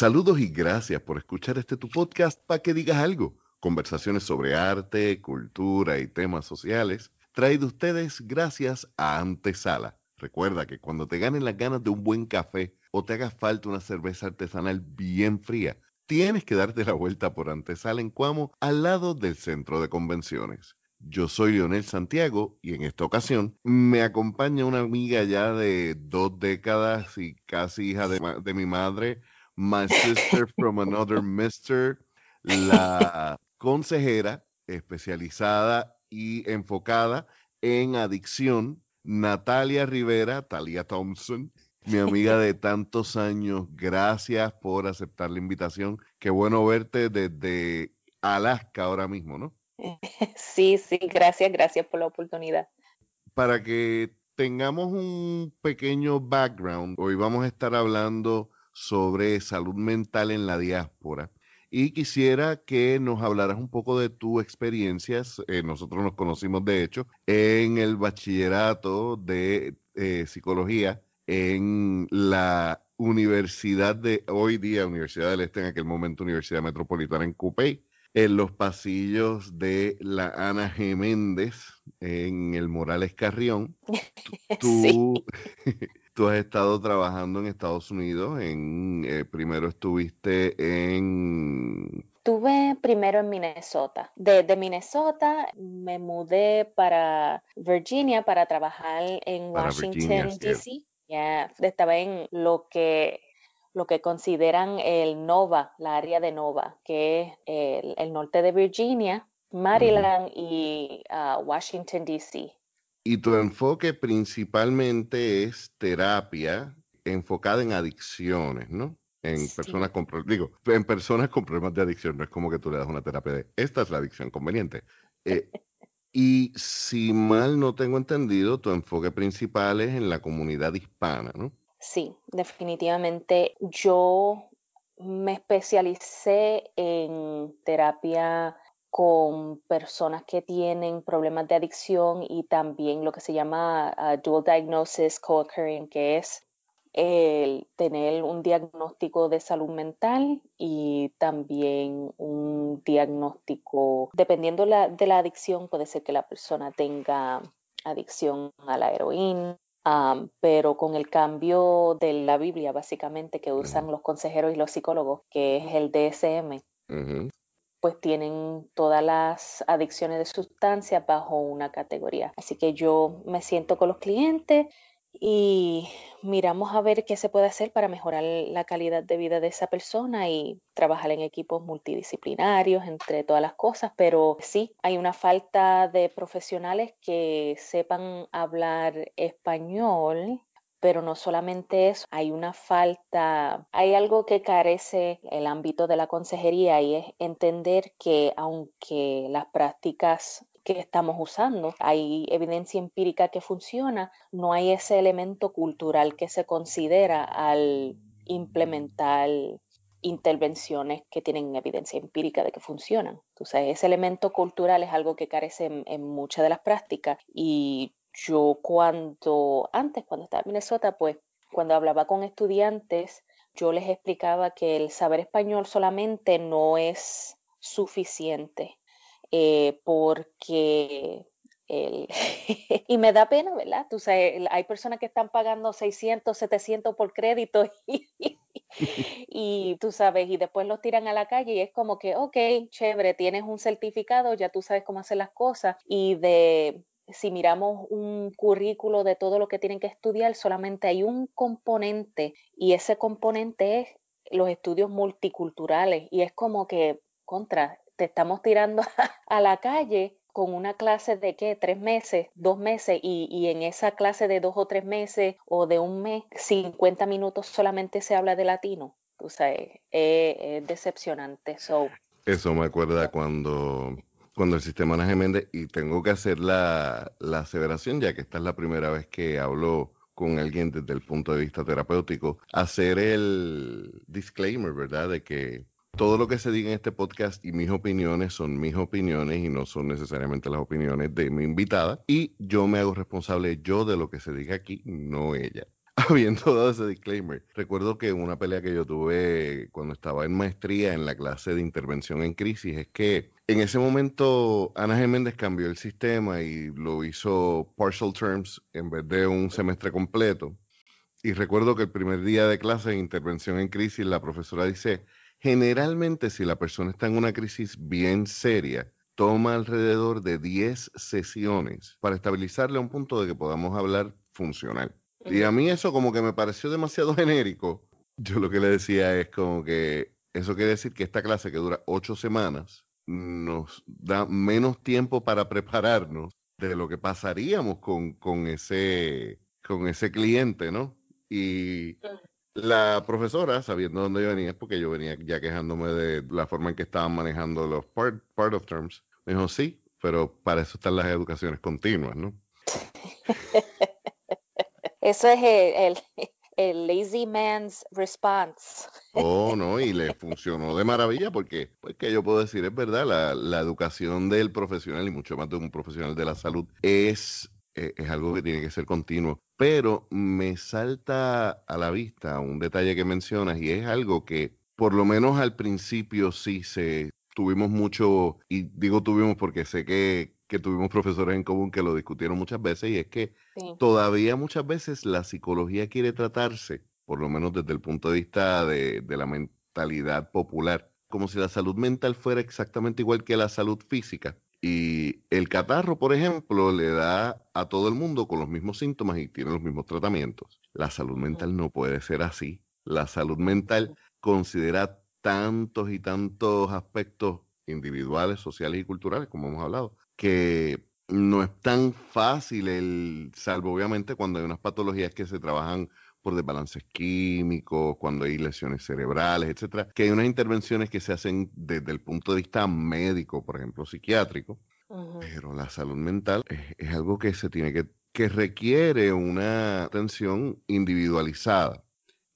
Saludos y gracias por escuchar este tu podcast para que digas algo. Conversaciones sobre arte, cultura y temas sociales. Traído ustedes gracias a Antesala. Recuerda que cuando te ganen las ganas de un buen café o te haga falta una cerveza artesanal bien fría, tienes que darte la vuelta por Antesala en Cuamo, al lado del centro de convenciones. Yo soy Leonel Santiago y en esta ocasión me acompaña una amiga ya de dos décadas y casi hija de, de mi madre, My Sister from Another Mister, la consejera especializada y enfocada en adicción, Natalia Rivera, Talia Thompson, mi amiga de tantos años. Gracias por aceptar la invitación. Qué bueno verte desde Alaska ahora mismo, ¿no? Sí, sí, gracias, gracias por la oportunidad. Para que tengamos un pequeño background, hoy vamos a estar hablando sobre salud mental en la diáspora. Y quisiera que nos hablaras un poco de tus experiencias. Eh, nosotros nos conocimos, de hecho, en el bachillerato de eh, psicología en la Universidad de hoy día, Universidad del Este, en aquel momento Universidad Metropolitana en Cupey, en los pasillos de la Ana Geméndez en el Morales Carrión. Tú, tú has estado trabajando en Estados Unidos. En, eh, primero estuviste en... Estuve primero en Minnesota. Desde Minnesota me mudé para Virginia para trabajar en Washington, D.C. estaba en lo que lo que consideran el NOVA, la área de NOVA, que es el, norte de Virginia, Maryland y ah, Washington, D.C. Y tu enfoque principalmente es terapia enfocada en adicciones, ¿no? En personas con digo, en personas con problemas de adicción, no es como que tú le das una terapia de esta es la adicción conveniente. Eh, y si mal no tengo entendido, tu enfoque principal es en la comunidad hispana, ¿no? Sí, definitivamente. Yo me especialicé en terapia con personas que tienen problemas de adicción y también lo que se llama uh, dual diagnosis co-occurring, que es el tener un diagnóstico de salud mental y también un diagnóstico, dependiendo de la adicción, puede ser que la persona tenga adicción a la heroína, pero con el cambio de la Biblia, básicamente, que usan los consejeros y los psicólogos, que es el DSM, pues tienen todas las adicciones de sustancias bajo una categoría. Así que yo me siento con los clientes y miramos a ver qué se puede hacer para mejorar la calidad de vida de esa persona y trabajar en equipos multidisciplinarios, entre todas las cosas, pero sí, hay una falta de profesionales que sepan hablar español pero no solamente eso, hay una falta, hay algo que carece el ámbito de la consejería y es entender que aunque las prácticas que estamos usando, hay evidencia empírica que funciona, no hay ese elemento cultural que se considera al implementar intervenciones que tienen evidencia empírica de que funcionan. Entonces, ese elemento cultural es algo que carece en, en muchas de las prácticas y yo cuando, antes, cuando estaba en Minnesota, pues cuando hablaba con estudiantes, yo les explicaba que el saber español solamente no es suficiente, eh, porque el y me da pena, ¿verdad? Tú sabes, hay personas que están pagando 600, 700 por crédito y, y, tú sabes, y después los tiran a la calle y es como que, ok, chévere, tienes un certificado, ya tú sabes cómo hacer las cosas y de si miramos un currículo de todo lo que tienen que estudiar, solamente hay un componente y ese componente es los estudios multiculturales y es como que contra, te estamos tirando a la calle con una clase de qué, tres meses, dos meses, y, en esa clase de dos o tres meses o de un mes, 50 minutos solamente se habla de latino. O sea, es, decepcionante. Eso me acuerda cuando cuando el sistema Ana Geméndez, y tengo que hacer la, la aseveración, ya que esta es la primera vez que hablo con alguien desde el punto de vista terapéutico, hacer el disclaimer, ¿verdad? De que todo lo que se diga en este podcast y mis opiniones son mis opiniones y no son necesariamente las opiniones de mi invitada. Y yo me hago responsable yo de lo que se diga aquí, no ella. habiendo dado ese disclaimer, recuerdo que una pelea que yo tuve cuando estaba en maestría en la clase de intervención en crisis es que en ese momento Ana Geméndez cambió el sistema y lo hizo partial terms en vez de un semestre completo. Y recuerdo que el primer día de clase de intervención en crisis la profesora dice, generalmente si la persona está en una crisis bien seria, toma alrededor de 10 sesiones para estabilizarle a un punto de que podamos hablar funcional. Y a mí eso como que me pareció demasiado genérico. Yo lo que le decía es como que eso quiere decir que esta clase que dura ocho semanas nos da menos tiempo para prepararnos de lo que pasaríamos con, con, ese, con ese cliente, ¿no? Y la profesora, sabiendo dónde yo venía, porque yo venía ya quejándome de la forma en que estaban manejando los part, part of terms, me dijo, sí, pero para eso están las educaciones continuas, ¿no? Eso es el, el, lazy man's response. Oh, no, y le funcionó de maravilla porque, pues que yo puedo decir, es verdad, la, la educación del profesional y mucho más de un profesional de la salud es, eh, es algo que tiene que ser continuo. Pero me salta a la vista un detalle que mencionas y es algo que por lo menos al principio sí se tuvimos mucho, y digo tuvimos porque sé que, que tuvimos profesores en común que lo discutieron muchas veces y es que todavía muchas veces la psicología quiere tratarse, por lo menos desde el punto de vista de, la mentalidad popular, como si la salud mental fuera exactamente igual que la salud física. Y el catarro, por ejemplo, le da a todo el mundo con los mismos síntomas y tiene los mismos tratamientos. La salud mental no puede ser así. La salud mental considera tantos y tantos aspectos individuales, sociales y culturales, como hemos hablado, que no es tan fácil el, salvo obviamente cuando hay unas patologías que se trabajan por desbalances químicos, cuando hay lesiones cerebrales, etcétera, que hay unas intervenciones que se hacen desde el punto de vista médico, por ejemplo, psiquiátrico, pero la salud mental es, algo que se tiene que, que requiere una atención individualizada,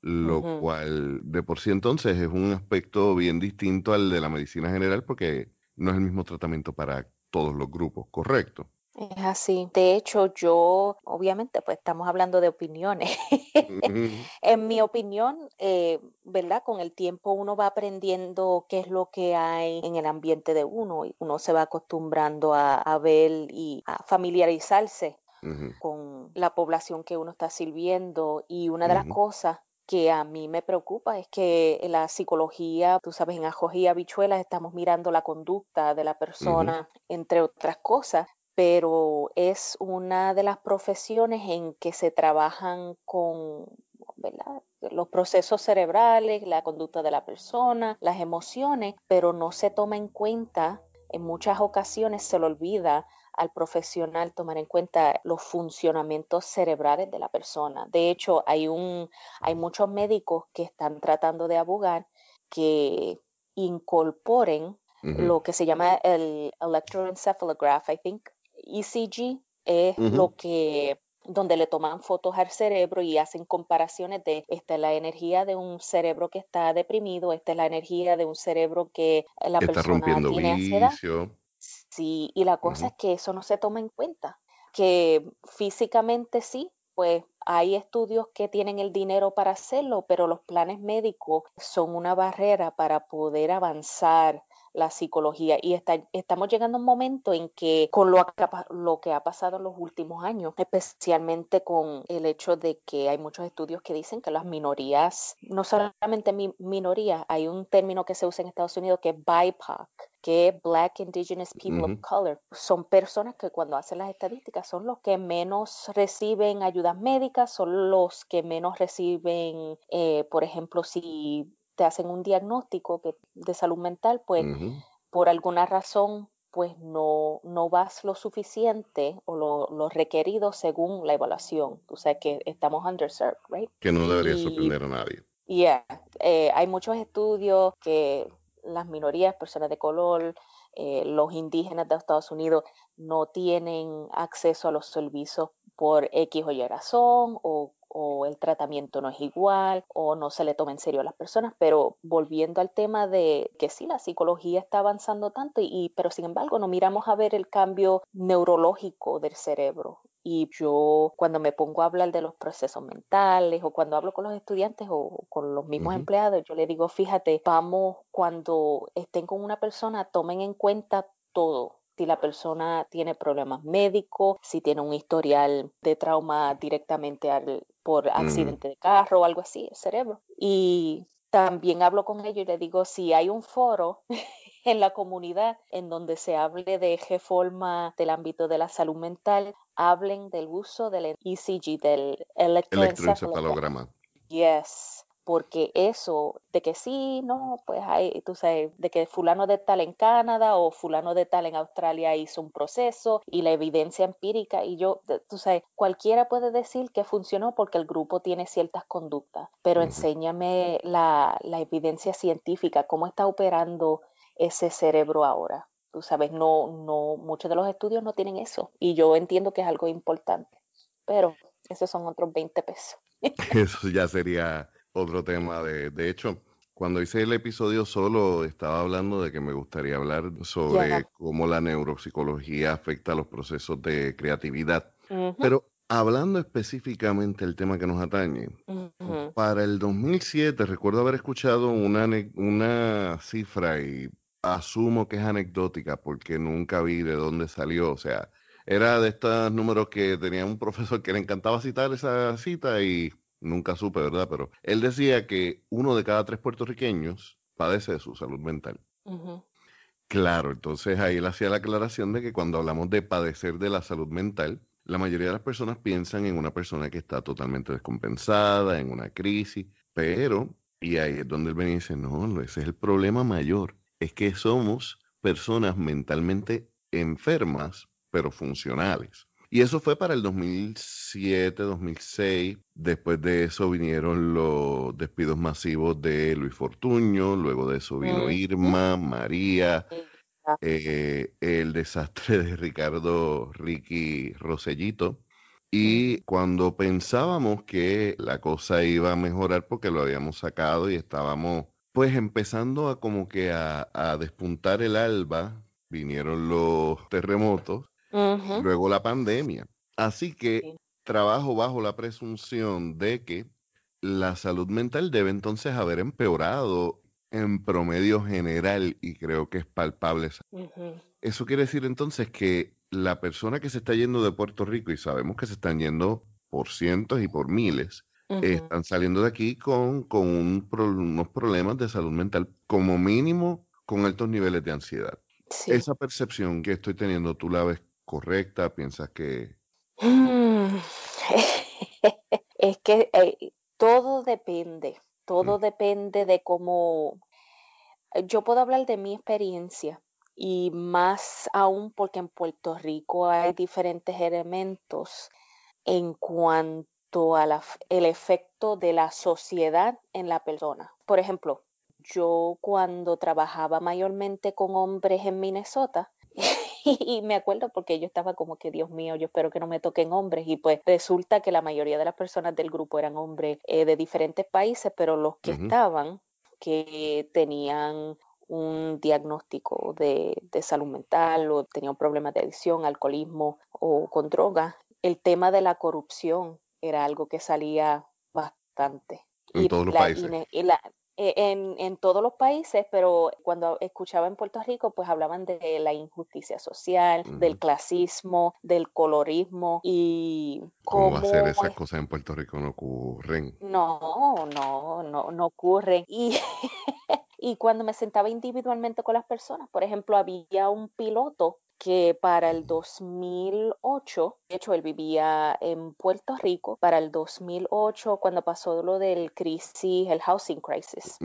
lo cual de por sí entonces es un aspecto bien distinto al de la medicina general porque no es el mismo tratamiento para todos los grupos, ¿correcto? Es así. De hecho, yo, obviamente, pues estamos hablando de opiniones. en mi opinión, eh, ¿verdad? Con el tiempo uno va aprendiendo qué es lo que hay en el ambiente de uno y uno se va acostumbrando a, ver y a familiarizarse con la población que uno está sirviendo. Y una de las cosas que a mí me preocupa es que en la psicología, tú sabes, en ajos habichuelas estamos mirando la conducta de la persona, entre otras cosas, pero es una de las profesiones en que se trabajan con los procesos cerebrales, la conducta de la persona, las emociones, pero no se toma en cuenta, en muchas ocasiones se le olvida al profesional tomar en cuenta los funcionamientos cerebrales de la persona. De hecho, hay, un, hay muchos médicos que están tratando de abogar que incorporen lo que se llama el electroencephalograph, I think, ECG, es lo que donde le toman fotos al cerebro y hacen comparaciones de esta es la energía de un cerebro que está deprimido, esta es la energía de un cerebro que la persona tiene ansiedad. Sí, y la cosa es que eso no se toma en cuenta, que físicamente sí, pues hay estudios que tienen el dinero para hacerlo, pero los planes médicos son una barrera para poder avanzar la psicología y estamos llegando a un momento en que con lo, lo que ha pasado en los últimos años, especialmente con el hecho de que hay muchos estudios que dicen que las minorías, no solamente minorías, hay un término que se usa en Estados Unidos que es BIPOC, que es Black Indigenous People of Color. Son personas que cuando hacen las estadísticas son los que menos reciben ayudas médicas, son los que menos reciben, eh, por ejemplo, si te hacen un diagnóstico de salud mental, pues por alguna razón pues no, no vas lo suficiente o lo, requerido según la evaluación. O sea que estamos underserved, right? Que no debería sorprender a nadie. Yeah, eh, hay muchos estudios que las minorías, personas de color, eh, los indígenas de Estados Unidos no tienen acceso a los servicios por X o Y razón o o el tratamiento no es igual o no se le toma en serio a las personas, pero volviendo al tema de que sí, la psicología está avanzando tanto, y, pero sin embargo no miramos a ver el cambio neurológico del cerebro. Y yo cuando me pongo a hablar de los procesos mentales o cuando hablo con los estudiantes o con los mismos empleados, yo le digo, fíjate, vamos, cuando estén con una persona, tomen en cuenta todo, si la persona tiene problemas médicos, si tiene un historial de trauma directamente por accidente de carro o algo así, el cerebro. Y también hablo con ellos y les digo, si hay un foro en la comunidad en donde se hable de reforma del ámbito de la salud mental, hablen del uso del ECG, del electroencefalograma. Yes, porque eso de que sí, no, pues hay, tú sabes, de que fulano de tal en Canadá o fulano de tal en Australia hizo un proceso y la evidencia empírica y yo, tú sabes, cualquiera puede decir que funcionó porque el grupo tiene ciertas conductas, pero enséñame la, la evidencia científica, cómo está operando ese cerebro ahora. Tú sabes, no, no, muchos de los estudios no tienen eso y yo entiendo que es algo importante, pero esos son otros 20 pesos. Eso ya sería otro tema. De, de hecho, cuando hice el episodio solo estaba hablando de que me gustaría hablar sobre cómo la neuropsicología afecta a los procesos de creatividad. Pero hablando específicamente del tema que nos atañe, para el 2007 recuerdo haber escuchado una, una cifra y asumo que es anecdótica porque nunca vi de dónde salió. O sea, era de estos números que tenía un profesor que le encantaba citar esa cita y nunca supe, ¿verdad? Pero él decía que uno de cada tres puertorriqueños padece de su salud mental. Claro, entonces ahí él hacía la aclaración de que cuando hablamos de padecer de la salud mental, la mayoría de las personas piensan en una persona que está totalmente descompensada, en una crisis, pero, y ahí es donde él venía y dice, no, ese es el problema mayor, es que somos personas mentalmente enfermas, pero funcionales. Y eso fue para el 2007, 2006. Después de eso vinieron los despidos masivos de Luis Fortuño, luego de eso vino Irma, María, eh, el desastre de Ricardo Ricky Rosellito. Y cuando pensábamos que la cosa iba a mejorar porque lo habíamos sacado y estábamos pues empezando a como que a, a despuntar el alba, vinieron los terremotos luego la pandemia. Así que trabajo bajo la presunción de que la salud mental debe entonces haber empeorado en promedio general y creo que es palpable. Eso quiere decir entonces que la persona que se está yendo de Puerto Rico, y sabemos que se están yendo por cientos y por miles, están saliendo de aquí con, con unos problemas de salud mental, como mínimo con altos niveles de ansiedad. Esa percepción que estoy teniendo, ¿tú la ves correcta? ¿Piensas que...? Mm, es que eh, todo depende, todo mm. depende de cómo... Yo puedo hablar de mi experiencia y más aún porque en Puerto Rico hay diferentes elementos en cuanto al efecto de la sociedad en la persona. Por ejemplo, yo cuando trabajaba mayormente con hombres en Minnesota, y me acuerdo porque yo estaba como que, Dios mío, yo espero que no me toquen hombres. Y pues resulta que la mayoría de las personas del grupo eran hombres eh, de diferentes países, pero los que estaban, que tenían un diagnóstico de, de, salud mental o tenían problemas de adicción, alcoholismo o con drogas, el tema de la corrupción era algo que salía bastante. En todos los países. En, en, todos los países, pero cuando escuchaba en Puerto Rico, pues hablaban de la injusticia social, del clasismo, del colorismo y cómo... ¿Cómo hacer esas cosas en Puerto Rico no ocurren? No, no, no, no ocurren. Y, y cuando me sentaba individualmente con las personas, por ejemplo, había un piloto que para el 2008, de hecho él vivía en Puerto Rico, para el 2008 cuando pasó lo del crisis, el housing crisis,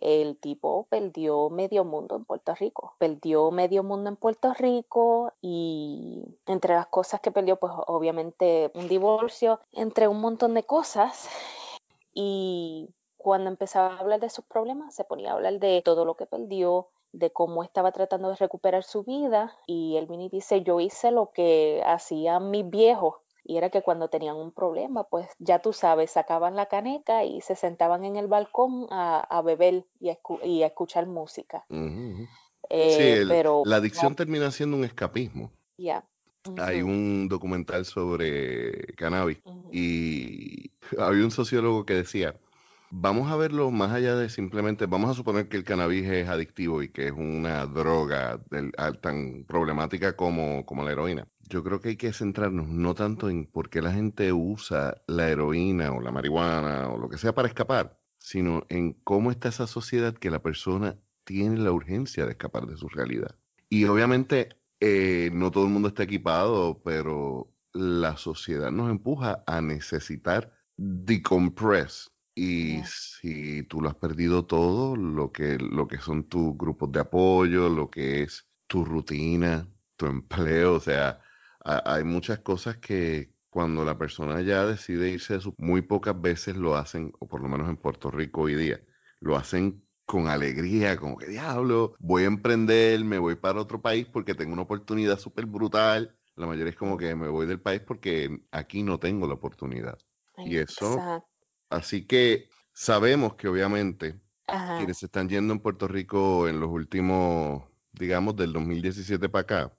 el tipo perdió medio mundo en Puerto Rico, perdió medio mundo en Puerto Rico y entre las cosas que perdió pues obviamente un divorcio, entre un montón de cosas y cuando empezaba a hablar de sus problemas se ponía a hablar de todo lo que perdió, de cómo estaba tratando de recuperar su vida y el mini dice, yo hice lo que hacían mis viejos y era que cuando tenían un problema, pues ya tú sabes, sacaban la caneca y se sentaban en el balcón a, beber y a, escuchar música. Eh, pero la adicción termina siendo un escapismo. Ya. hay un documental sobre cannabis y había un sociólogo que decía, vamos a verlo más allá de simplemente, vamos a suponer que el cannabis es adictivo y que es una droga tan problemática como, como la heroína. Yo creo que hay que centrarnos no tanto en por qué la gente usa la heroína o la marihuana o lo que sea para escapar, sino en cómo está esa sociedad que la persona tiene la urgencia de escapar de su realidad. Y obviamente eh, no todo el mundo está equipado, pero la sociedad nos empuja a necesitar decompress. Y si tú lo has perdido todo, lo que, lo que son tus grupos de apoyo, lo que es tu rutina, tu empleo, o sea, hay muchas cosas que cuando la persona ya decide irse, muy pocas veces lo hacen, o por lo menos en Puerto Rico hoy día, lo hacen con alegría, como que diablo, voy a emprender, me voy para otro país porque tengo una oportunidad súper brutal. La mayoría es como que me voy del país porque aquí no tengo la oportunidad. y eso, así que sabemos que obviamente quienes se están yendo en Puerto Rico en los últimos, digamos, del 2017 para acá,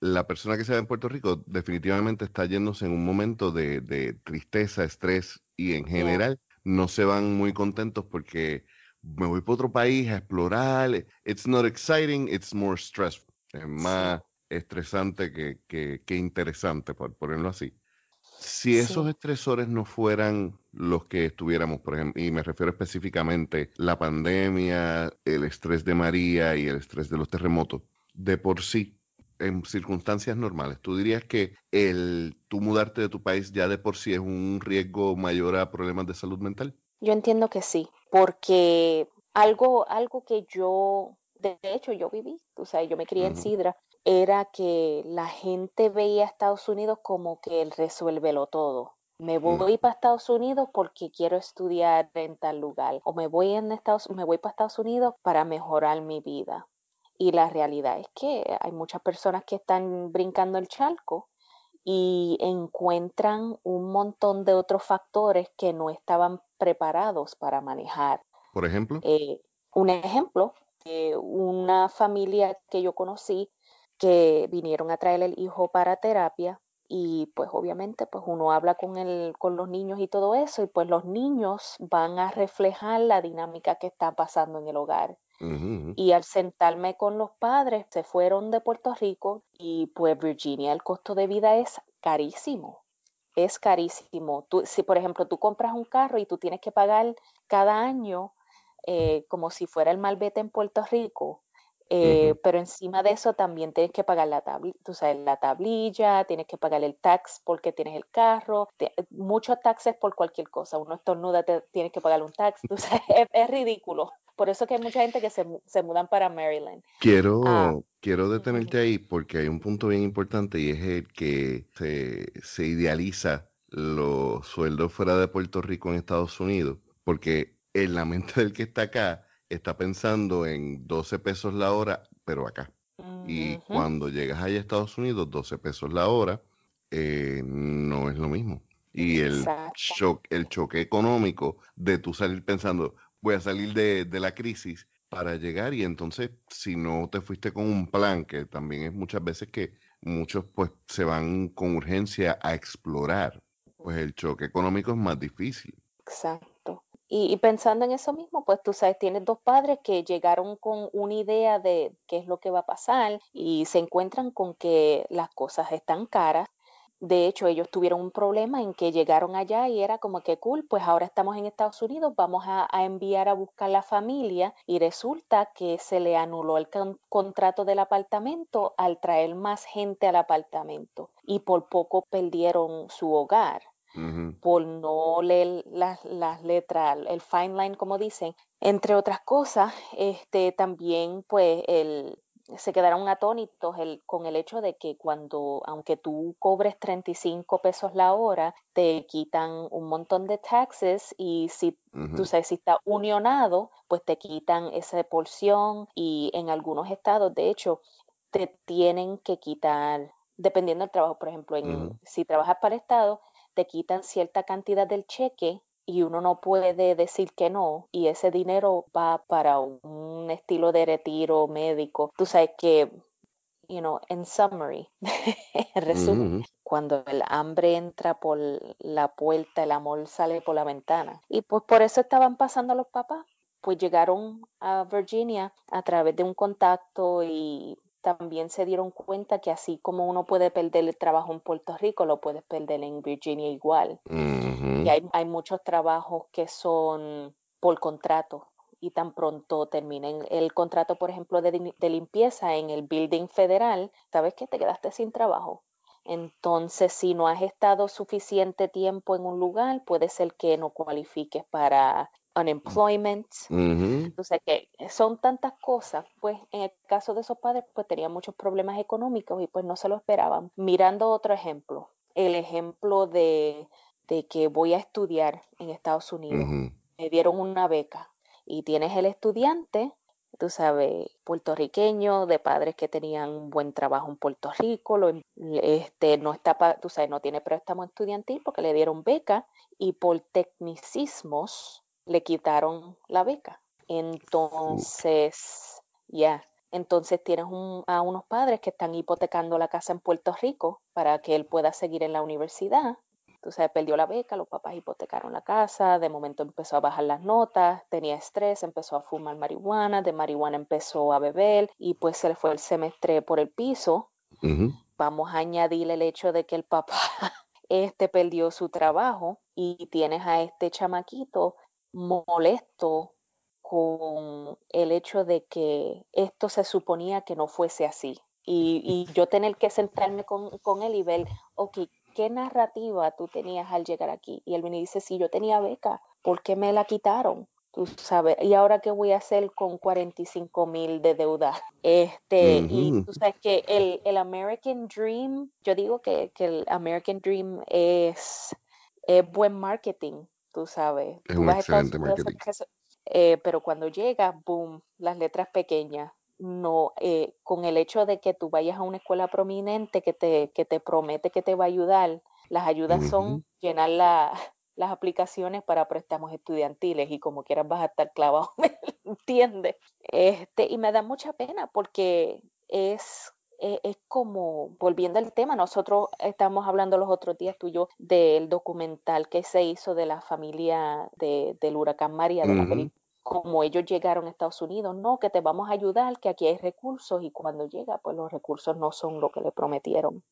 la persona que se va en Puerto Rico definitivamente está yéndose en un momento de, tristeza, estrés y en general no se van muy contentos porque me voy para otro país a explorar. It's not exciting, it's more stressful. Es más estresante que, que, interesante, por ponerlo así. Si esos estresores no fueran los que estuviéramos, por ejemplo, y me refiero específicamente la pandemia, el estrés de María y el estrés de los terremotos, de por sí, en circunstancias normales, ¿tú dirías que el tú mudarte de tu país ya de por sí es un riesgo mayor a problemas de salud mental? Yo entiendo que sí, porque algo, algo que yo, de hecho yo viví, o sea, yo me crié en Sidra, era que la gente veía a Estados Unidos como que él resuélvelo todo. Me mm. voy para Estados Unidos porque quiero estudiar en tal lugar o me voy en Estados me voy para Estados Unidos para mejorar mi vida. Y la realidad es que hay muchas personas que están brincando el charco y encuentran un montón de otros factores que no estaban preparados para manejar. Por ejemplo. Eh, un ejemplo, una familia que yo conocí que vinieron a traer el hijo para terapia y pues obviamente pues uno habla con el, con los niños y todo eso y pues los niños van a reflejar la dinámica que está pasando en el hogar y al sentarme con los padres, se fueron de Puerto Rico y pues Virginia, el costo de vida es carísimo. Es carísimo. Tú, si por ejemplo tú compras un carro y tú tienes que pagar cada año eh, como si fuera el malvete en Puerto Rico, eh, pero encima de eso también tienes que pagar la, tú sabes, la tablilla, tienes que pagar el tax porque tienes el carro, muchos taxes por cualquier cosa. Uno estornuda, te, tienes que pagar un tax, tú sabes, es ridículo. Por eso que hay mucha gente que se, se mudan para Maryland. Quiero, ah, quiero detenerte ahí porque hay un punto bien importante y es el que se, se idealiza los sueldos fuera de Puerto Rico en Estados Unidos, porque en la mente del que está acá está pensando en 12 pesos la hora, pero acá. Y cuando llegas allá a Estados Unidos, 12 pesos la hora, eh, no es lo mismo. Y el, el choque económico de tú salir pensando, voy a salir de, la crisis para llegar y entonces si no te fuiste con un plan, que también es muchas veces que muchos pues se van con urgencia a explorar, pues el choque económico es más difícil. Exacto. Y, pensando en eso mismo, pues tú sabes, tienes dos padres que llegaron con una idea de qué es lo que va a pasar y se encuentran con que las cosas están caras de hecho, ellos tuvieron un problema en que llegaron allá y era como que cool, pues ahora estamos en Estados Unidos, vamos a, enviar a buscar la familia y resulta que se le anuló el contrato del apartamento al traer más gente al apartamento y por poco perdieron su hogar. Por no leer las, las letras, el fine line, como dicen. Entre otras cosas, este, también pues el, se quedaron atónitos el, con el hecho de que cuando, aunque tú cobres 35 pesos la hora, te quitan un montón de taxes y si tú sabes, si está unionado, pues te quitan esa porción y en algunos estados, de hecho, te tienen que quitar, dependiendo del trabajo, por ejemplo, en, si trabajas para el estado, te quitan cierta cantidad del cheque y uno no puede decir que no y ese dinero va para un estilo de retiro médico. Tú sabes que you know, en summary, en resumen, cuando el hambre entra por la puerta, el amor sale por la ventana. Y pues por eso estaban pasando los papás. Pues llegaron a Virginia a través de un contacto y también se dieron cuenta que así como uno puede perder el trabajo en Puerto Rico, lo puedes perder en Virginia igual. Y hay, hay muchos trabajos que son por contrato y tan pronto terminen el contrato, por ejemplo, de, limpieza en el building federal, sabes que te quedaste sin trabajo. Entonces, si no has estado suficiente tiempo en un lugar, puede ser que no cualifiques para unemployment. Entonces, que son tantas cosas. Pues en el caso de esos padres, pues tenían muchos problemas económicos y pues no se lo esperaban. Mirando otro ejemplo, el ejemplo de, que voy a estudiar en Estados Unidos. Me dieron una beca y tienes el estudiante, tú sabes, puertorriqueño, de padres que tenían un buen trabajo en Puerto Rico, lo, este, no está, tú sabes, no tiene préstamo estudiantil porque le dieron beca y por tecnicismos le quitaron la beca. Entonces, ya, entonces tienes a unos padres que están hipotecando la casa en Puerto Rico para que él pueda seguir en la universidad sabes, perdió la beca, los papás hipotecaron la casa, de momento empezó a bajar las notas, tenía estrés, empezó a fumar marihuana, de marihuana empezó a beber y pues se le fue el semestre por el piso. Vamos a añadir el hecho de que el papá este perdió su trabajo y tienes a este chamaquito molesto con el hecho de que esto se suponía que no fuese así. Y, yo tener que sentarme con, con, él y ver, ok, ¿qué narrativa tú tenías al llegar aquí? Y él viene y dice, sí, yo tenía beca, ¿por qué me la quitaron? Tú sabes, ¿y ahora qué voy a hacer con 45 mil de deuda? Este, y tú sabes que el, el American Dream, yo digo que, que, el American Dream es, es buen marketing, tú sabes. Es un excelente marketing. Eh, pero cuando llega, boom, las letras pequeñas, no, eh, con el hecho de que tú vayas a una escuela prominente que te, que te promete que te va a ayudar, las ayudas son llenar las aplicaciones para préstamos estudiantiles y como quieras vas a estar clavado, ¿me entiendes? Este, y me da mucha pena porque es, e, es, como, volviendo al tema, nosotros estamos hablando los otros días tú y yo del documental que se hizo de la familia de, del huracán María, de la película como ellos llegaron a Estados Unidos, no, que te vamos a ayudar, que aquí hay recursos y cuando llega, pues los recursos no son lo que le prometieron.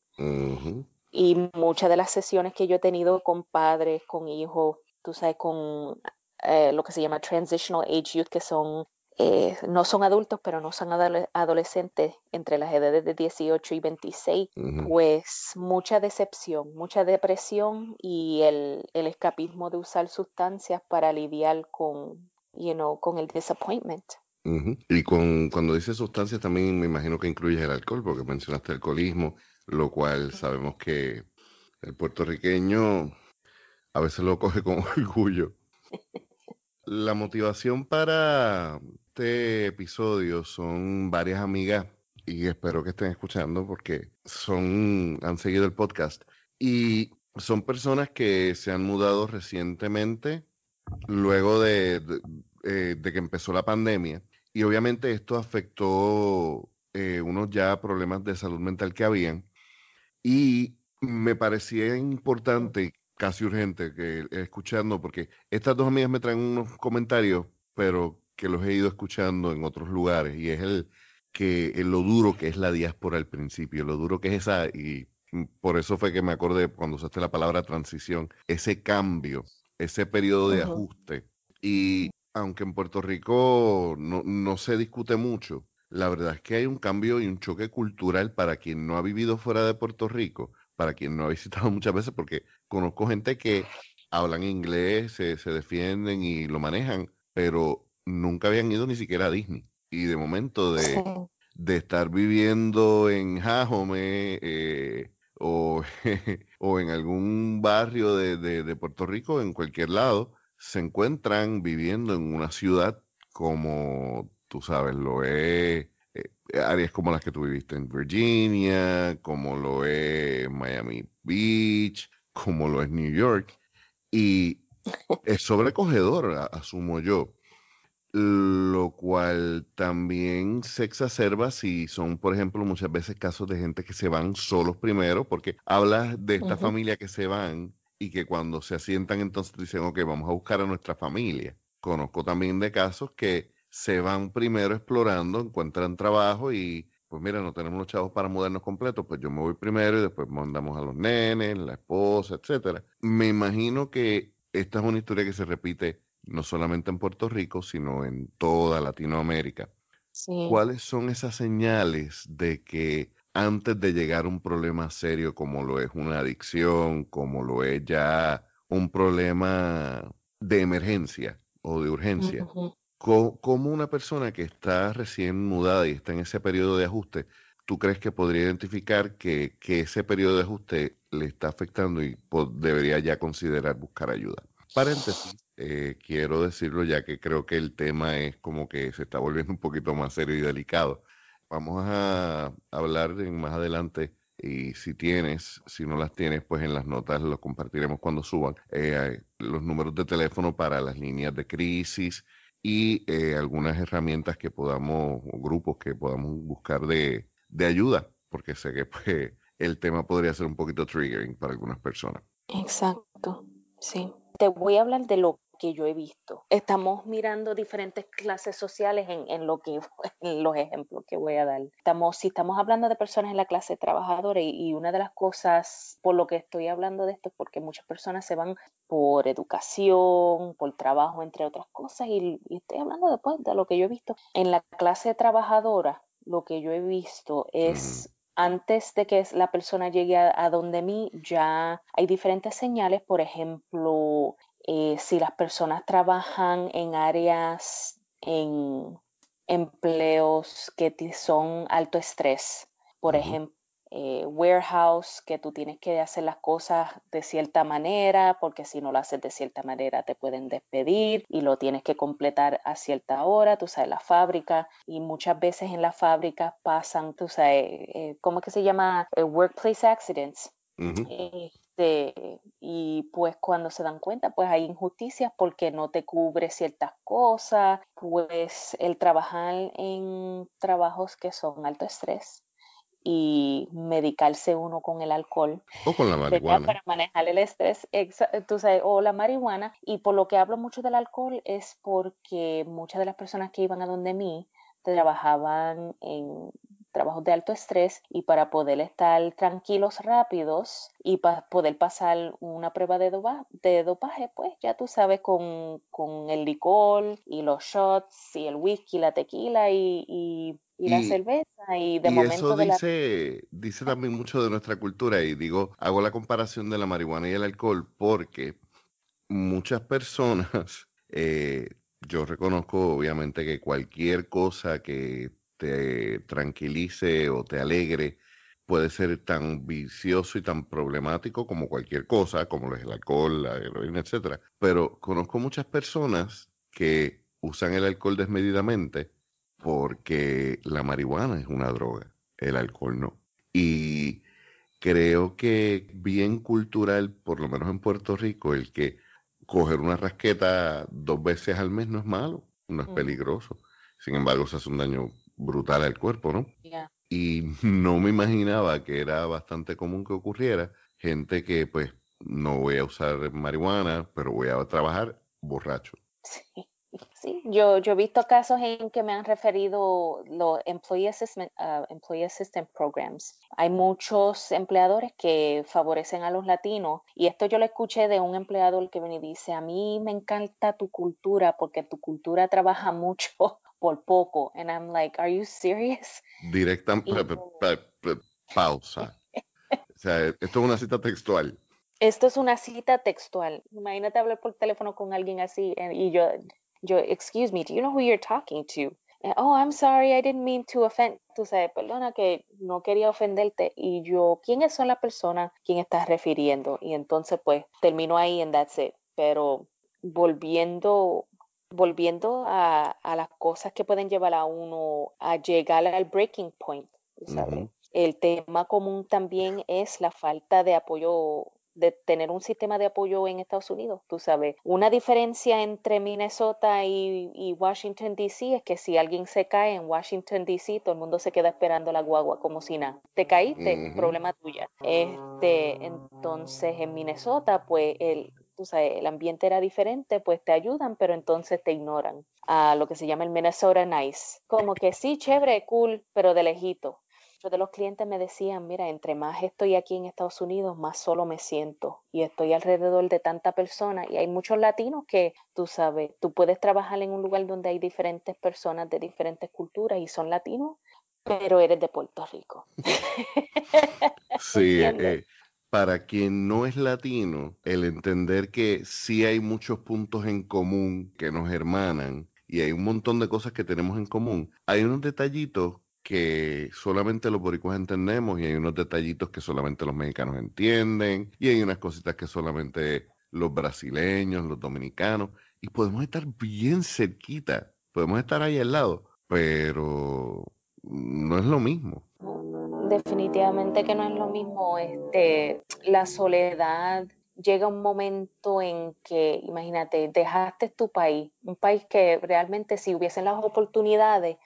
Y muchas de las sesiones que yo he tenido con padres, con hijos, tú sabes, con eh, lo que se llama Transitional Age Youth, que son, eh, no son adultos, pero no son adolescentes entre las edades de 18 y 26, pues mucha decepción, mucha depresión y el, el escapismo de usar sustancias para lidiar con you know, con el disappointment. Y con, cuando dices sustancias también me imagino que incluyes el alcohol, porque mencionaste alcoholismo, lo cual sabemos que el puertorriqueño a veces lo coge con orgullo. La motivación para este episodio son varias amigas y espero que estén escuchando porque son han seguido el podcast y son personas que se han mudado recientemente luego de, eh, de, que empezó la pandemia. Y obviamente esto afectó eh, unos ya problemas de salud mental que habían. Y me parecía importante, casi urgente, que escuchando, porque estas dos amigas me traen unos comentarios, pero que los he ido escuchando en otros lugares, y es el que lo duro que es la diáspora al principio, lo duro que es esa, y por eso fue que me acordé cuando usaste la palabra transición, ese cambio ese periodo de ajuste. Y aunque en Puerto Rico no, no, se discute mucho, la verdad es que hay un cambio y un choque cultural para quien no ha vivido fuera de Puerto Rico, para quien no ha visitado muchas veces, porque conozco gente que hablan inglés, se, se defienden y lo manejan, pero nunca habían ido ni siquiera a Disney. Y de momento de, de estar viviendo en Jajome, eh, o, o en algún barrio de, de, Puerto Rico, en cualquier lado, se encuentran viviendo en una ciudad como tú sabes, lo es áreas como las que tú viviste en Virginia, como lo es Miami Beach, como lo es New York. Y es sobrecogedor, asumo yo. lo cual también se exacerba si son, por ejemplo, muchas veces casos de gente que se van solos primero, porque hablas de esta familia que se van y que cuando se asientan entonces dicen, ok, vamos a buscar a nuestra familia. Conozco también de casos que se van primero explorando, encuentran trabajo y pues mira, no tenemos los chavos para mudarnos completos, pues yo me voy primero y después mandamos a los nenes, la esposa, etcétera. Me imagino que esta es una historia que se repite no solamente en Puerto Rico, sino en toda Latinoamérica. ¿Cuáles son esas señales de que antes de llegar a un problema serio como lo es una adicción, como lo es ya un problema de emergencia o de urgencia, como una persona que está recién mudada y está en ese periodo de ajuste, tú crees que podría identificar que, ese periodo de ajuste le está afectando y debería ya considerar buscar ayuda? Paréntesis, eh, quiero decirlo ya que creo que el tema es como que se está volviendo un poquito más serio y delicado. Vamos a hablar más adelante y si tienes, si no las tienes, pues en las notas los compartiremos cuando suban eh, los números de teléfono para las líneas de crisis y eh, algunas herramientas que podamos, o grupos que podamos buscar de, de ayuda, porque sé que pues, el tema podría ser un poquito triggering para algunas personas. Exacto, sí. Te voy a hablar de lo que yo he visto. Estamos mirando diferentes clases sociales en, lo que en los ejemplos que voy a dar. Estamos, si estamos hablando de personas en la clase trabajadora y, una de las cosas por lo que estoy hablando de esto es porque muchas personas se van por educación, por trabajo, entre otras cosas, y, estoy hablando después de lo que yo he visto. En la clase trabajadora, lo que yo he visto es antes de que la persona llegue a, donde mí, ya hay diferentes señales, por ejemplo, eh, si las personas trabajan en áreas, en empleos que son alto estrés, por ejemplo, eh, warehouse, que tú tienes que hacer las cosas de cierta manera, porque si no lo haces de cierta manera te pueden despedir y lo tienes que completar a cierta hora, tú sabes, la fábrica, y muchas veces en la fábrica pasan, tú sabes, eh, ¿cómo que se llama? Eh, workplace accidents. Este, y pues cuando se dan cuenta, pues hay injusticias porque no te cubre ciertas cosas, pues el trabajar en trabajos que son alto estrés y medicarse uno con el alcohol. O con la marihuana. Para manejar el estrés, tú sabes, o la marihuana. Y por lo que hablo mucho del alcohol es porque muchas de las personas que iban a donde mí trabajaban en trabajos de alto estrés y para poder estar tranquilos rápidos y para poder pasar una prueba de, de dopaje, pues ya tú sabes con, con, el licor y los shots y el whisky, la tequila y y, la cerveza y de momento eso dice, dice también mucho de nuestra cultura y digo, hago la comparación de la marihuana y el alcohol porque muchas personas, eh, yo reconozco obviamente que cualquier cosa que te tranquilice o te alegre puede ser tan vicioso y tan problemático como cualquier cosa, como es el alcohol, la heroína, etcétera. Pero conozco muchas personas que usan el alcohol desmedidamente porque la marihuana es una droga, el alcohol no. Y creo que bien cultural, por lo menos en Puerto Rico, el que coger una rasqueta dos veces al mes no es malo, no es peligroso. Sin embargo, se hace un daño brutal al cuerpo, ¿no? Y no me imaginaba que era bastante común que ocurriera gente que pues no voy a usar marihuana, pero voy a trabajar borracho. Sí. Sí, yo, yo he visto casos en que me han referido los Employee Assistance, uh, Employee Assistant Programs. Hay muchos empleadores que favorecen a los latinos y esto yo lo escuché de un empleador que viene y dice, a mí me encanta tu cultura porque tu cultura trabaja mucho por poco. And I'm like, are you serious? Directa, pausa. o sea, esto es una cita textual. Esto es una cita textual. Imagínate hablar por teléfono con alguien así eh, y yo, yo, excuse me, do you know who you're talking to? oh, I'm sorry, I didn't mean to offend. Tú sabes, perdona que no quería ofenderte. Y yo, ¿quiénes son las personas quien estás refiriendo? Y entonces, pues, termino ahí and that's it. Pero volviendo, volviendo a, a las cosas que pueden llevar a uno a llegar al breaking point, ¿sabes? El tema común también es la falta de apoyo de tener un sistema de apoyo en Estados Unidos, tú sabes. Una diferencia entre Minnesota y, Washington, D.C. es que si alguien se cae en Washington, D.C., todo el mundo se queda esperando la guagua como si nada. Te caíste, problema tuya. Este, entonces, en Minnesota, pues el, tú sabes, el ambiente era diferente, pues te ayudan, pero entonces te ignoran. A lo que se llama el Minnesota Nice. Como que sí, chévere, cool, pero de lejito de los clientes me decían, mira, entre más estoy aquí en Estados Unidos, más solo me siento y estoy alrededor de tanta persona y hay muchos latinos que, tú sabes, tú puedes trabajar en un lugar donde hay diferentes personas de diferentes culturas y son latinos, pero eres de Puerto Rico. sí, eh, para quien no es latino, el entender que sí hay muchos puntos en común que nos hermanan y hay un montón de cosas que tenemos en común, hay unos detallitos que solamente los boricuas entendemos y hay unos detallitos que solamente los mexicanos entienden y hay unas cositas que solamente los brasileños, los dominicanos y podemos estar bien cerquita, podemos estar ahí al lado, pero no es lo mismo. Definitivamente que no es lo mismo. Este, la soledad llega un momento en que, imagínate, dejaste tu país, un país que realmente si hubiesen las oportunidades,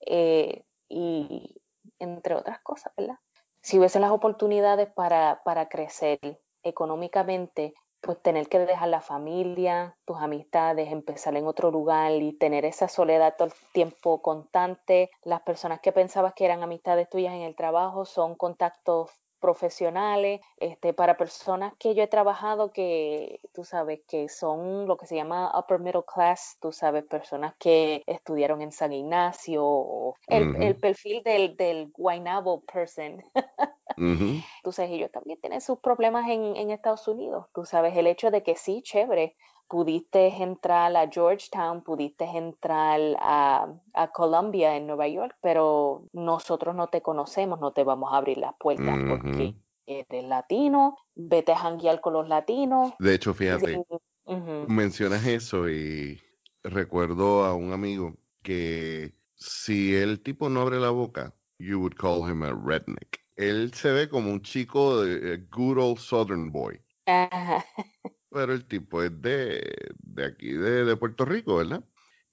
eh, y entre otras cosas, ¿verdad? Si hubiesen las oportunidades para, para crecer económicamente, pues tener que dejar la familia, tus amistades, empezar en otro lugar y tener esa soledad todo el tiempo constante. Las personas que pensabas que eran amistades tuyas en el trabajo son contactos profesionales, este, para personas que yo he trabajado que, tú sabes, que son lo que se llama upper middle class, tú sabes, personas que estudiaron en San Ignacio, el, el perfil del, del Guaynabo person. Tú sabes, ellos también tienen sus problemas en, en Estados Unidos, tú sabes, el hecho de que sí, chévere, pudiste entrar a Georgetown, pudiste entrar a, a, Columbia en Nueva York, pero nosotros no te conocemos, no te vamos a abrir las puertas porque eres latino, vete a janguear con los latinos. De hecho, fíjate, mencionas eso y recuerdo a un amigo que si el tipo no abre la boca, you would call him a redneck. Él se ve como un chico de good old southern boy. Pero el tipo es de, aquí, de, Puerto Rico, ¿verdad?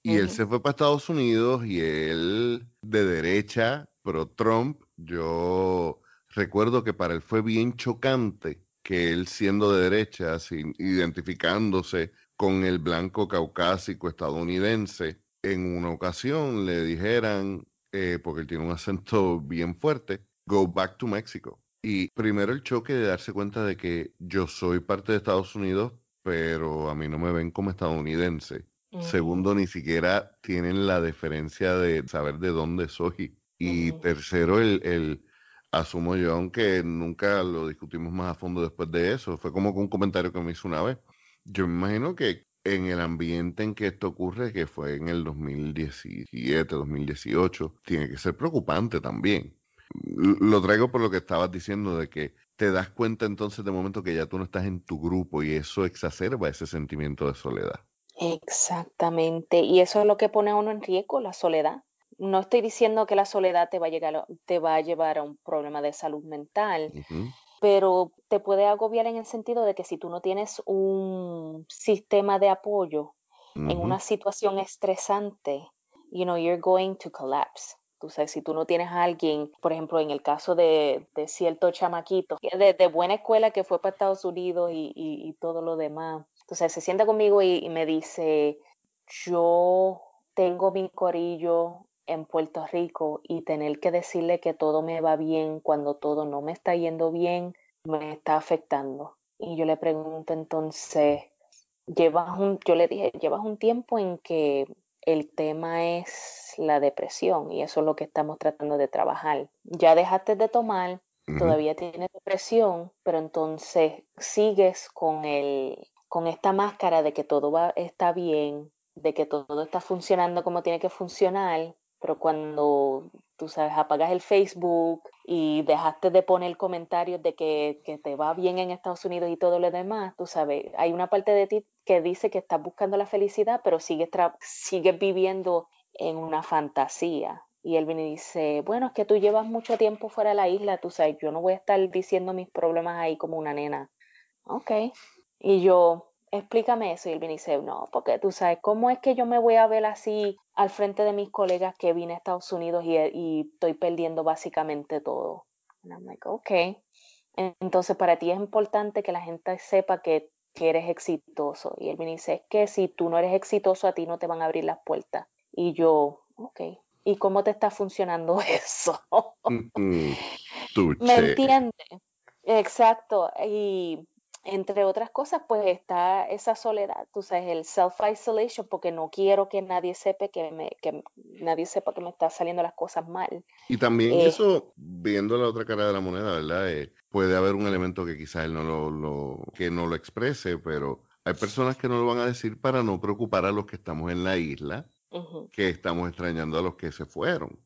Y él se fue para Estados Unidos y él de derecha, pro Trump, yo recuerdo que para él fue bien chocante que él siendo de derecha, sin, identificándose con el blanco caucásico estadounidense, en una ocasión le dijeran, eh, porque él tiene un acento bien fuerte, go back to Mexico. Y primero el choque de darse cuenta de que yo soy parte de Estados Unidos, pero a mí no me ven como estadounidense. Segundo, ni siquiera tienen la deferencia de saber de dónde soy. Y tercero, el, el, asumo yo, aunque nunca lo discutimos más a fondo después de eso, fue como un comentario que me hizo una vez. Yo me imagino que en el ambiente en que esto ocurre, que fue en el 2017, 2018, tiene que ser preocupante también. Lo traigo por lo que estabas diciendo de que te das cuenta entonces de momento que ya tú no estás en tu grupo y eso exacerba ese sentimiento de soledad. Exactamente, y eso es lo que pone a uno en riesgo, la soledad. No estoy diciendo que la soledad te va a, llegar, te va a llevar a un problema de salud mental, pero te puede agobiar en el sentido de que si tú no tienes un sistema de apoyo en una situación estresante, you know, you're going to collapse. Tú sabes, si tú no tienes a alguien, por ejemplo, en el caso de, cierto chamaquito, de, de, buena escuela que fue para Estados Unidos y, todo lo demás, entonces se sienta conmigo y, me dice, yo tengo mi corillo en Puerto Rico y tener que decirle que todo me va bien cuando todo no me está yendo bien, me está afectando. Y yo le pregunto entonces, llevas un, yo le dije, llevas un tiempo en que el tema es la depresión y eso es lo que estamos tratando de trabajar. Ya dejaste de tomar, todavía tienes depresión, pero entonces sigues con el con esta máscara de que todo va está bien, de que todo está funcionando como tiene que funcionar, pero cuando tú sabes, apagas el Facebook y dejaste de poner comentarios de que, que, te va bien en Estados Unidos y todo lo demás, tú sabes, hay una parte de ti que dice que estás buscando la felicidad, pero sigues, sigues viviendo en una fantasía. Y él viene y dice, bueno, es que tú llevas mucho tiempo fuera de la isla, tú sabes, yo no voy a estar diciendo mis problemas ahí como una nena. ok. Y yo, explícame eso. Y él viene y dice, no, porque tú sabes, ¿cómo es que yo me voy a ver así al frente de mis colegas que vine a Estados Unidos y, estoy perdiendo básicamente todo? Y I'm like, ok. Entonces, para ti es importante que la gente sepa que, que eres exitoso. Y él viene y dice, es que si tú no eres exitoso, a ti no te van a abrir las puertas. Y yo, ok. ¿Y cómo te está funcionando eso? ¿Me entiendes? Exacto. Y entre otras cosas, pues está esa soledad, tú sabes, el self-isolation, porque no quiero que nadie sepa que me, que nadie sepa que me está saliendo las cosas mal. Y también eh, eso, viendo la otra cara de la moneda, ¿verdad? Eh, puede haber un elemento que quizás él no lo, que no lo exprese, pero hay personas que no lo van a decir para no preocupar a los que estamos en la isla, que estamos extrañando a los que se fueron.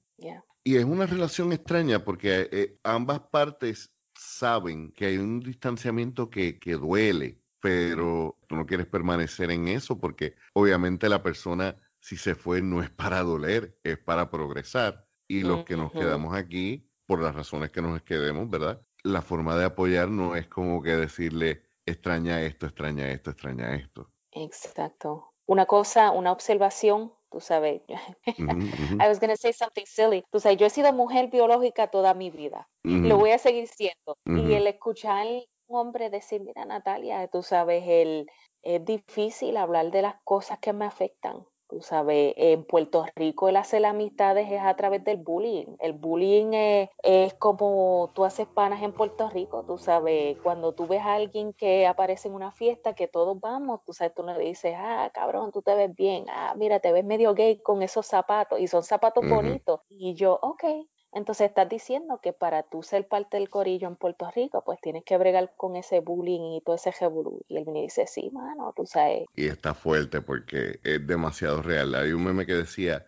Y es una relación extraña porque eh, ambas partes saben que hay un distanciamiento que, que duele, pero tú no quieres permanecer en eso porque obviamente la persona si se fue no es para doler, es para progresar. Y los que nos quedamos aquí, por las razones que nos quedemos, ¿verdad? La forma de apoyar no es como que decirle, extraña esto, extraña esto, extraña esto. Exacto. Una cosa, una observación tú sabes. I was going to say something silly. Tú sabes, yo he sido mujer biológica toda mi vida. Lo voy a seguir siendo. Y el escuchar un hombre decir, mira Natalia, tú sabes, el, es difícil hablar de las cosas que me afectan. Tú sabes, en Puerto Rico el hacer amistades es a través del bullying. El bullying es, como tú haces panas en Puerto Rico, tú sabes, cuando tú ves a alguien que aparece en una fiesta, que todos vamos, tú sabes, tú le dices, ah, cabrón, tú te ves bien, ah, mira, te ves medio gay con esos zapatos, y son zapatos bonitos. Y yo, ok, entonces estás diciendo que para tú ser parte del corillo en Puerto Rico, pues tienes que bregar con ese bullying y todo ese revolú. Y él me dice, sí, mano, tú sabes. Y está fuerte porque es demasiado real. Hay un meme que decía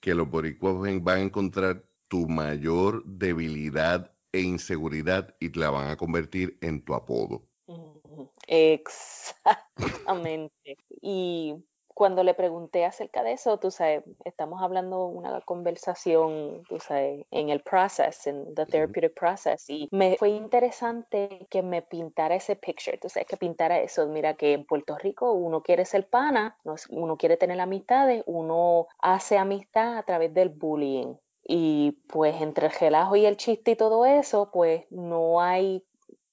que los boricuas van a encontrar tu mayor debilidad e inseguridad y te la van a convertir en tu apodo. Exactamente. Y cuando le pregunté acerca de eso, tú sabes, estamos hablando una conversación, tú sabes, en el process, en the therapeutic process, y me fue interesante que me pintara ese picture, tú sabes, que pintara eso. Mira que en Puerto Rico uno quiere ser pana, uno quiere tener amistades, uno hace amistad a través del bullying. Y pues entre el relajo y el chiste y todo eso, pues no hay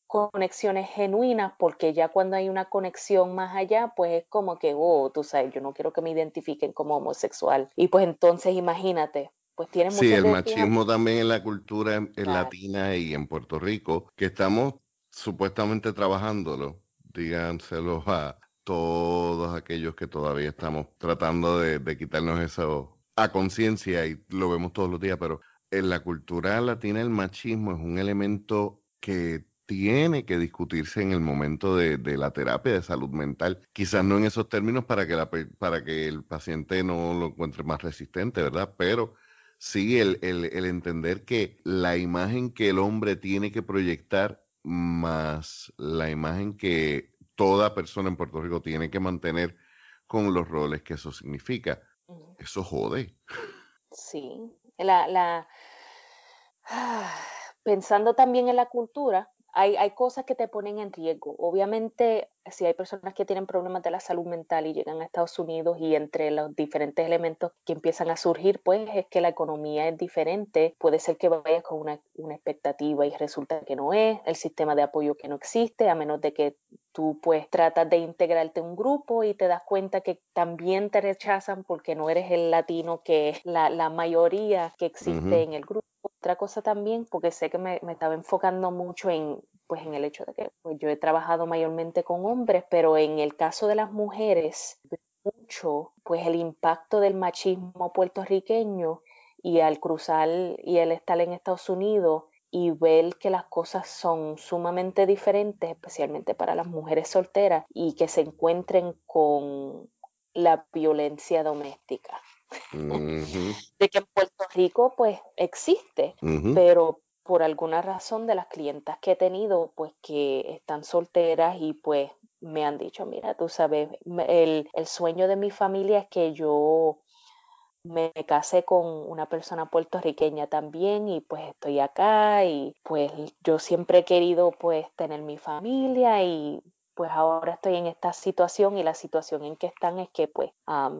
conexiones genuinas, porque ya cuando hay una conexión más allá, pues es como que, oh, tú sabes, yo no quiero que me identifiquen como homosexual. Y pues entonces imagínate, pues tiene Sí, el machismo también en la cultura en, latina y en Puerto Rico, que estamos supuestamente trabajándolo, díganselo a todos aquellos que todavía estamos tratando de, de quitarnos eso a conciencia y lo vemos todos los días, pero en la cultura latina el machismo es un elemento que tiene que discutirse en el momento de, la terapia de salud mental. Quizás no en esos términos para que, la, para que el paciente no lo encuentre más resistente, ¿verdad? Pero sí el, el, entender que la imagen que el hombre tiene que proyectar más la imagen que toda persona en Puerto Rico tiene que mantener con los roles que eso significa. Eso jode. Sí, la, la... pensando también en la cultura, hay, hay, cosas que te ponen en riesgo. Obviamente, si hay personas que tienen problemas de la salud mental y llegan a Estados Unidos y entre los diferentes elementos que empiezan a surgir, pues es que la economía es diferente. Puede ser que vayas con una, una expectativa y resulta que no es, el sistema de apoyo que no existe, a menos de que tú pues tratas de integrarte a un grupo y te das cuenta que también te rechazan porque no eres el latino que es la, la mayoría que existe en el grupo otra cosa también, porque sé que me, estaba enfocando mucho en, pues, en el hecho de que pues, yo he trabajado mayormente con hombres, pero en el caso de las mujeres, mucho pues el impacto del machismo puertorriqueño y al cruzar y el estar en Estados Unidos y ver que las cosas son sumamente diferentes, especialmente para las mujeres solteras, y que se encuentren con la violencia doméstica. de que en Puerto Rico pues existe, pero por alguna razón de las clientas que he tenido pues que están solteras y pues me han dicho, mira, tú sabes, el, el sueño de mi familia es que yo me casé con una persona puertorriqueña también y pues estoy acá y pues yo siempre he querido pues tener mi familia y pues ahora estoy en esta situación y la situación en que están es que pues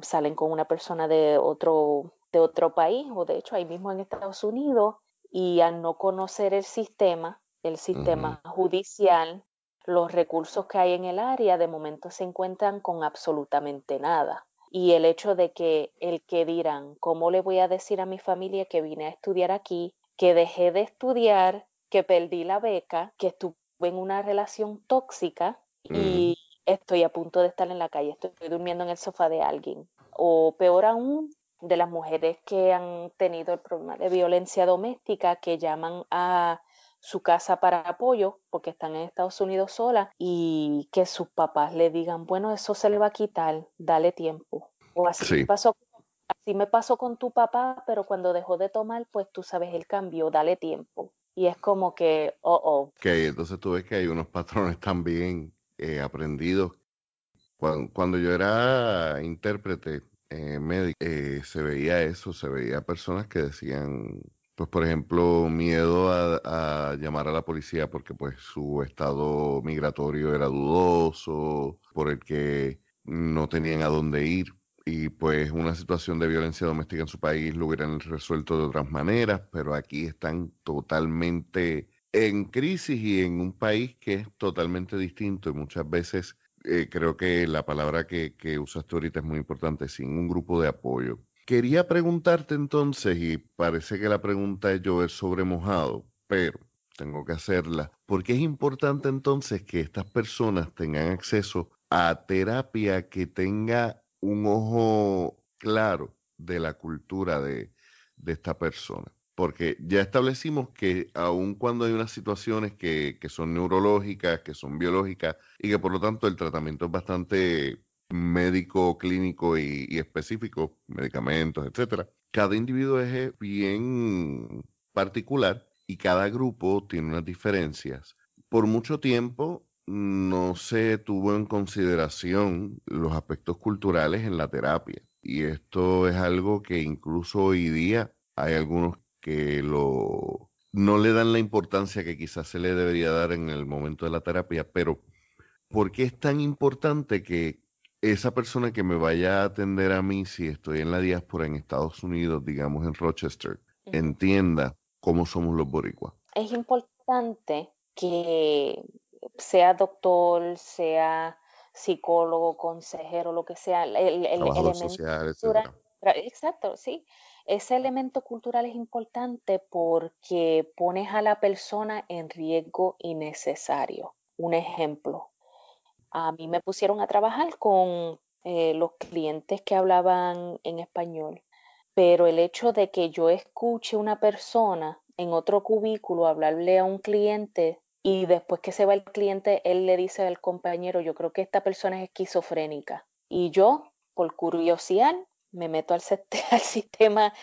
salen con una persona de otro, de otro país o de hecho ahí mismo en Estados Unidos y al no conocer el sistema, el sistema judicial, los recursos que hay en el área de momento se encuentran con absolutamente nada. Y el hecho de que el que dirán, ¿cómo le voy a decir a mi familia que vine a estudiar aquí, que dejé de estudiar, que perdí la beca, que estuve en una relación tóxica y estoy a punto de estar en la calle, estoy durmiendo en el sofá de alguien? O peor aún, de las mujeres que han tenido el problema de violencia doméstica, que llaman a su casa para apoyo porque están en Estados Unidos sola y que sus papás le digan, bueno, eso se le va a quitar, dale tiempo. O así, me pasó, así me pasó con tu papá, pero cuando dejó de tomar, pues tú sabes el cambio, dale tiempo. Y es como que, oh, oh. Ok, entonces tú ves que hay unos patrones también eh, aprendidos. Cuando, yo era intérprete eh, médico, eh, se veía eso, se veía personas que decían, pues por ejemplo, miedo a, llamar a la policía porque pues su estado migratorio era dudoso, por el que no tenían a dónde ir y pues una situación de violencia doméstica en su país lo hubieran resuelto de otras maneras, pero aquí están totalmente en crisis y en un país que es totalmente distinto y muchas veces eh, creo que la palabra que, que usaste ahorita es muy importante, sin un grupo de apoyo. Quería preguntarte entonces, y parece que la pregunta es llover sobre mojado, pero tengo que hacerla, porque es importante entonces que estas personas tengan acceso a terapia que tenga un ojo claro de la cultura de, esta persona. Porque ya establecimos que aun cuando hay unas situaciones que, que son neurológicas, que son biológicas, y que por lo tanto el tratamiento es bastante médico, clínico y, específico, medicamentos, etcétera. Cada individuo es bien particular y cada grupo tiene unas diferencias. Por mucho tiempo no se tuvo en consideración los aspectos culturales en la terapia y esto es algo que incluso hoy día hay algunos que lo no le dan la importancia que quizás se le debería dar en el momento de la terapia, pero ¿por qué es tan importante que esa persona que me vaya a atender a mí si estoy en la diáspora en Estados Unidos, digamos en Rochester, entienda cómo somos los boricuas. Es importante que sea doctor, sea psicólogo, consejero, lo que sea, el, el elemento social, exacto, sí. Ese elemento cultural es importante porque pones a la persona en riesgo innecesario. Un ejemplo, a mí me pusieron a trabajar con eh, los clientes que hablaban en español, pero el hecho de que yo escuche una persona en otro cubículo hablarle a un cliente y después que se va el cliente, él le dice al compañero, yo creo que esta persona es esquizofrénica. Y yo, por curiosidad, me meto al, sistema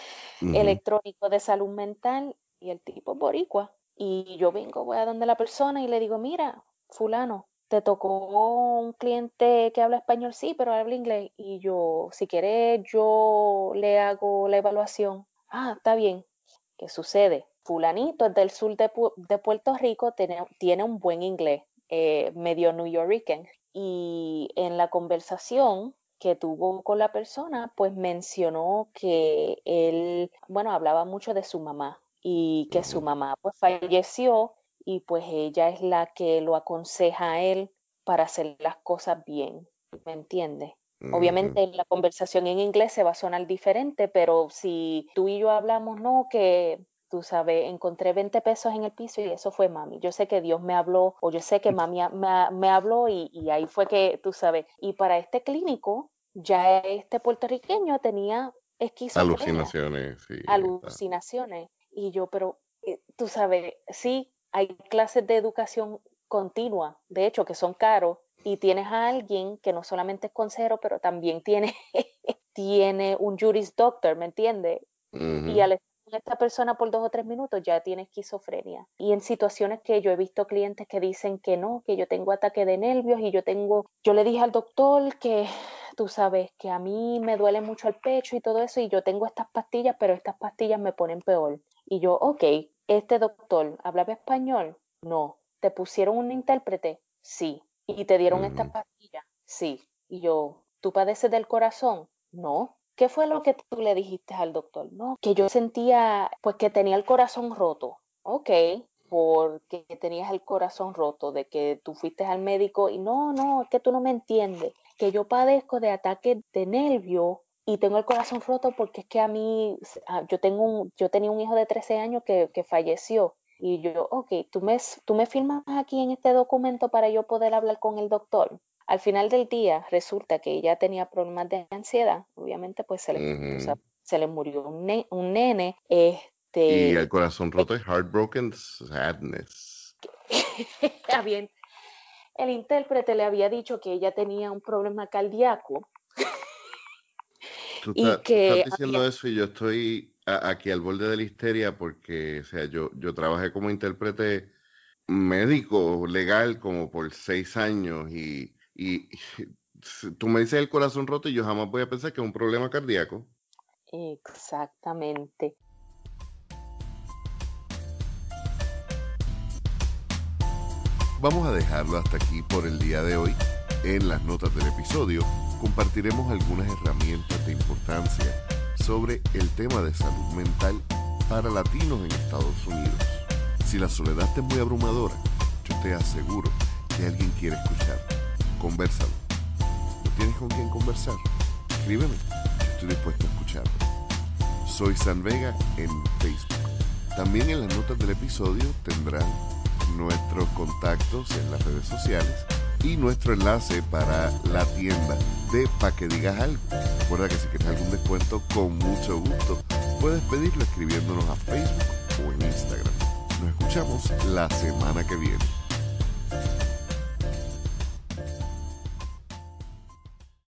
electrónico de salud mental y el tipo es boricua. Y yo vengo, voy a donde la persona y le digo, mira, fulano, te tocó un cliente que habla español, sí, pero habla inglés. Y yo, si quieres, yo le hago la evaluación. Ah, está bien. ¿Qué sucede? Fulanito es del sur de, Puerto Rico, tiene, tiene, un buen inglés, eh, medio New Yorker. Y en la conversación que tuvo con la persona, pues mencionó que él, bueno, hablaba mucho de su mamá y que su mamá pues falleció y pues ella es la que lo aconseja a él para hacer las cosas bien, ¿me entiendes? Obviamente la conversación en inglés se va a sonar diferente, pero si tú y yo hablamos, no, que tú sabes, encontré 20 pesos en el piso y eso fue mami. Yo sé que Dios me habló o yo sé que mami me, habló y, y, ahí fue que, tú sabes, y para este clínico, ya este puertorriqueño tenía esquizofrenia. Alucinaciones, sí. Alucinaciones. Y yo, pero eh, tú sabes, sí, hay clases de educación continua, de hecho, que son caros, y tienes a alguien que no solamente es consejero, pero también tiene, tiene un juris doctor, ¿me entiendes? Y al estar con esta persona por dos o tres minutos ya tiene esquizofrenia. Y en situaciones que yo he visto clientes que dicen que no, que yo tengo ataque de nervios y yo tengo, yo le dije al doctor que tú sabes que a mí me duele mucho el pecho y todo eso y yo tengo estas pastillas, pero estas pastillas me ponen peor. Y yo, ok, este doctor hablaba español? No. ¿Te pusieron un intérprete? Sí. y te dieron esta pastilla. Sí. Y yo, ¿tú padeces del corazón? No. ¿Qué fue lo que tú le dijiste al doctor? No, que yo sentía pues que tenía el corazón roto. Ok, porque tenías el corazón roto, de que tú fuiste al médico y no, no, es que tú no me entiendes, que yo padezco de ataques de nervio y tengo el corazón roto porque es que a mí, ah, yo, tengo un, yo tenía un hijo de 13 años que, que falleció y yo, ok, ¿tú me, tú me firmas aquí en este documento para yo poder hablar con el doctor. Al final del día resulta que ella tenía problemas de ansiedad, obviamente pues se le, se le murió un, un nene. Este, y el corazón roto es heartbroken sadness. bien, el intérprete le había dicho que ella tenía un problema cardíaco. Tú, estás diciendo eso y yo estoy aquí al borde de la histeria porque, o sea, yo, yo trabajé como intérprete médico legal como por seis años y, y tú me dices el corazón roto y yo jamás voy a pensar que es un problema cardíaco. Exactamente. Vamos a dejarlo hasta aquí por el día de hoy. En las notas del episodio compartiremos algunas herramientas de importancia sobre el tema de salud mental para latinos en Estados Unidos. Si la soledad es muy abrumadora, yo te aseguro que alguien quiere escuchar. Conversalo. ¿No tienes con quién conversar? Escríbeme. estoy dispuesto a escucharlo. Soy San Vega en Facebook. También en las notas del episodio tendrán nuestros contactos en las redes sociales y nuestro enlace para la tienda de Pa' que digas algo. Recuerda que si quieres algún descuento, con mucho gusto puedes pedirlo escribiéndonos a Facebook o en Instagram. Nos escuchamos la semana que viene.